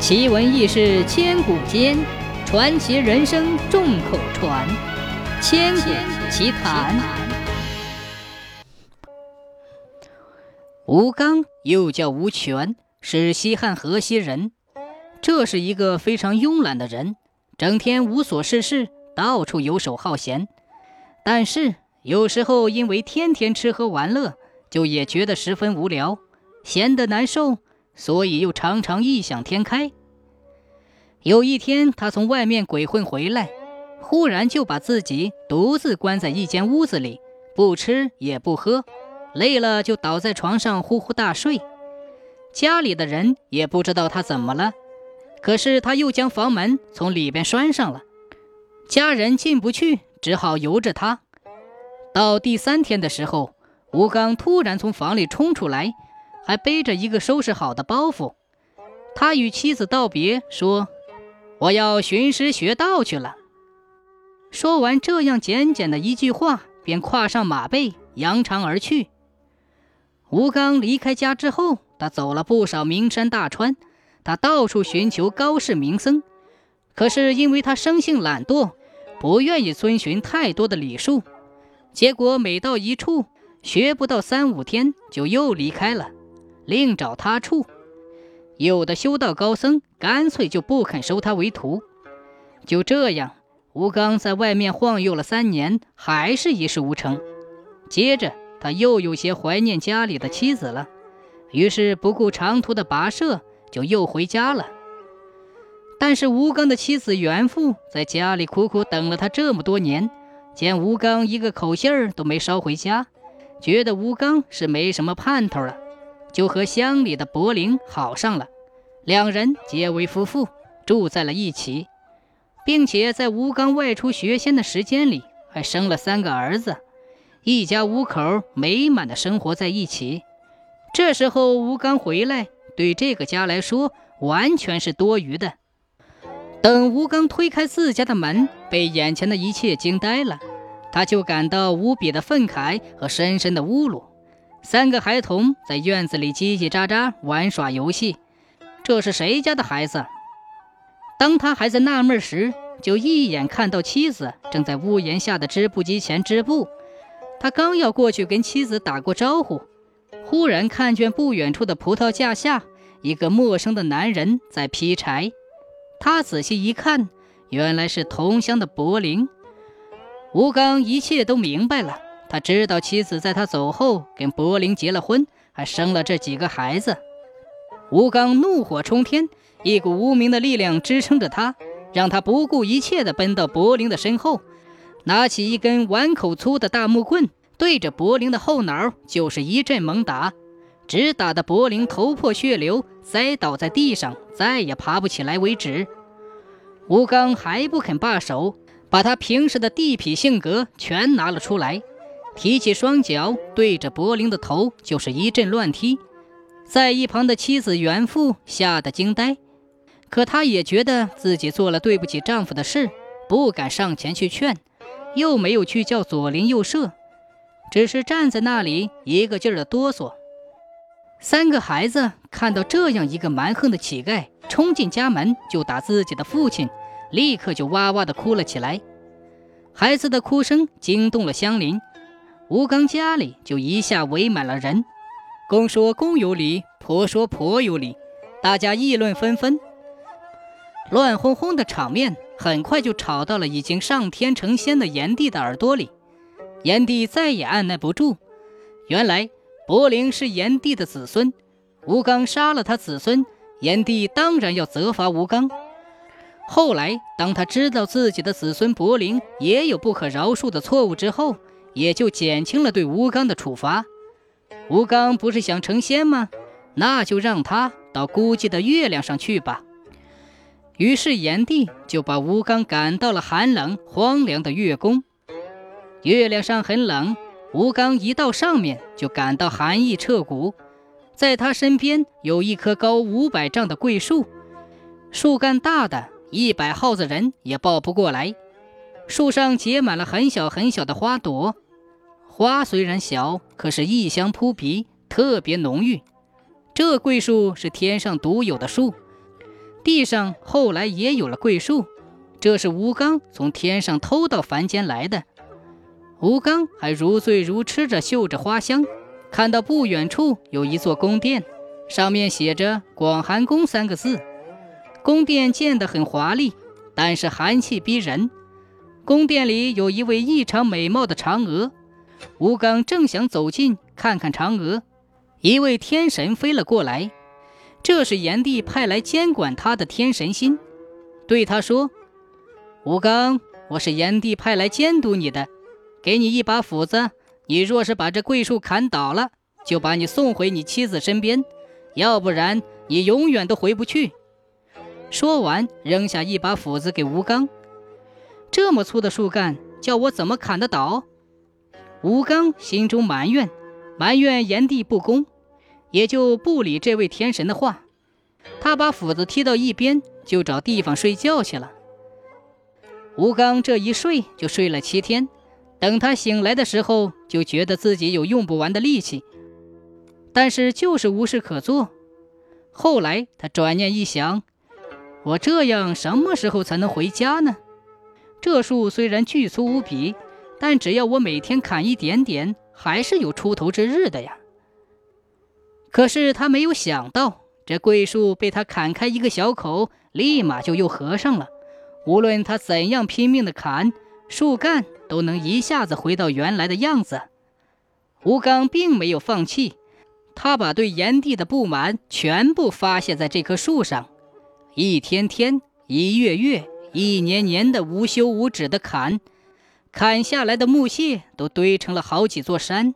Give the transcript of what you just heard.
奇闻异事千古间，传奇人生众口传。千古奇谈。吴刚又叫吴权，是西汉河西人。这是一个非常慵懒的人，整天无所事事，到处游手好闲。但是有时候因为天天吃喝玩乐，就也觉得十分无聊，闲得难受。所以又常常异想天开。有一天，他从外面鬼混回来，忽然就把自己独自关在一间屋子里，不吃也不喝，累了就倒在床上呼呼大睡。家里的人也不知道他怎么了，可是他又将房门从里边拴上了，家人进不去，只好由着他。到第三天的时候，吴刚突然从房里冲出来。还背着一个收拾好的包袱，他与妻子道别，说：“我要寻师学道去了。”说完这样简简的一句话，便跨上马背，扬长而去。吴刚离开家之后，他走了不少名山大川，他到处寻求高士名僧，可是因为他生性懒惰，不愿意遵循太多的礼数，结果每到一处学不到三五天，就又离开了。另找他处，有的修道高僧干脆就不肯收他为徒。就这样，吴刚在外面晃悠了三年，还是一事无成。接着，他又有些怀念家里的妻子了，于是不顾长途的跋涉，就又回家了。但是吴刚的妻子袁父在家里苦苦等了他这么多年，见吴刚一个口信儿都没捎回家，觉得吴刚是没什么盼头了。就和乡里的柏林好上了，两人结为夫妇，住在了一起，并且在吴刚外出学仙的时间里，还生了三个儿子，一家五口美满的生活在一起。这时候吴刚回来，对这个家来说完全是多余的。等吴刚推开自家的门，被眼前的一切惊呆了，他就感到无比的愤慨和深深的侮辱。三个孩童在院子里叽叽喳喳玩耍游戏，这是谁家的孩子？当他还在纳闷时，就一眼看到妻子正在屋檐下的织布机前织布。他刚要过去跟妻子打过招呼，忽然看见不远处的葡萄架下一个陌生的男人在劈柴。他仔细一看，原来是同乡的柏林。吴刚一切都明白了。他知道妻子在他走后跟柏林结了婚，还生了这几个孩子。吴刚怒火冲天，一股无名的力量支撑着他，让他不顾一切地奔到柏林的身后，拿起一根碗口粗的大木棍，对着柏林的后脑就是一阵猛打，直打得柏林头破血流，栽倒在地上，再也爬不起来为止。吴刚还不肯罢手，把他平时的地痞性格全拿了出来。提起双脚，对着柏林的头就是一阵乱踢，在一旁的妻子袁父吓得惊呆，可他也觉得自己做了对不起丈夫的事，不敢上前去劝，又没有去叫左邻右舍，只是站在那里一个劲儿的哆嗦。三个孩子看到这样一个蛮横的乞丐冲进家门就打自己的父亲，立刻就哇哇的哭了起来，孩子的哭声惊动了乡邻。吴刚家里就一下围满了人，公说公有理，婆说婆有理，大家议论纷纷，乱哄哄的场面很快就吵到了已经上天成仙的炎帝的耳朵里。炎帝再也按耐不住，原来柏林是炎帝的子孙，吴刚杀了他子孙，炎帝当然要责罚吴刚。后来，当他知道自己的子孙柏林也有不可饶恕的错误之后，也就减轻了对吴刚的处罚。吴刚不是想成仙吗？那就让他到孤寂的月亮上去吧。于是炎帝就把吴刚赶到了寒冷荒凉的月宫。月亮上很冷，吴刚一到上面就感到寒意彻骨。在他身边有一棵高五百丈的桂树，树干大的一百号子人也抱不过来。树上结满了很小很小的花朵，花虽然小，可是异香扑鼻，特别浓郁。这桂树是天上独有的树，地上后来也有了桂树，这是吴刚从天上偷到凡间来的。吴刚还如醉如痴着嗅着花香，看到不远处有一座宫殿，上面写着“广寒宫”三个字。宫殿建得很华丽，但是寒气逼人。宫殿里有一位异常美貌的嫦娥，吴刚正想走近看看嫦娥，一位天神飞了过来，这是炎帝派来监管他的天神星，对他说：“吴刚，我是炎帝派来监督你的。”给你一把斧子，你若是把这桂树砍倒了，就把你送回你妻子身边；要不然，你永远都回不去。说完，扔下一把斧子给吴刚。这么粗的树干，叫我怎么砍得倒？吴刚心中埋怨，埋怨炎帝不公，也就不理这位天神的话。他把斧子踢到一边，就找地方睡觉去了。吴刚这一睡就睡了七天。等他醒来的时候，就觉得自己有用不完的力气，但是就是无事可做。后来他转念一想，我这样什么时候才能回家呢？这树虽然巨粗无比，但只要我每天砍一点点，还是有出头之日的呀。可是他没有想到，这桂树被他砍开一个小口，立马就又合上了。无论他怎样拼命的砍，树干。都能一下子回到原来的样子。吴刚并没有放弃，他把对炎帝的不满全部发泄在这棵树上，一天天、一月月、一年年的无休无止的砍，砍下来的木屑都堆成了好几座山。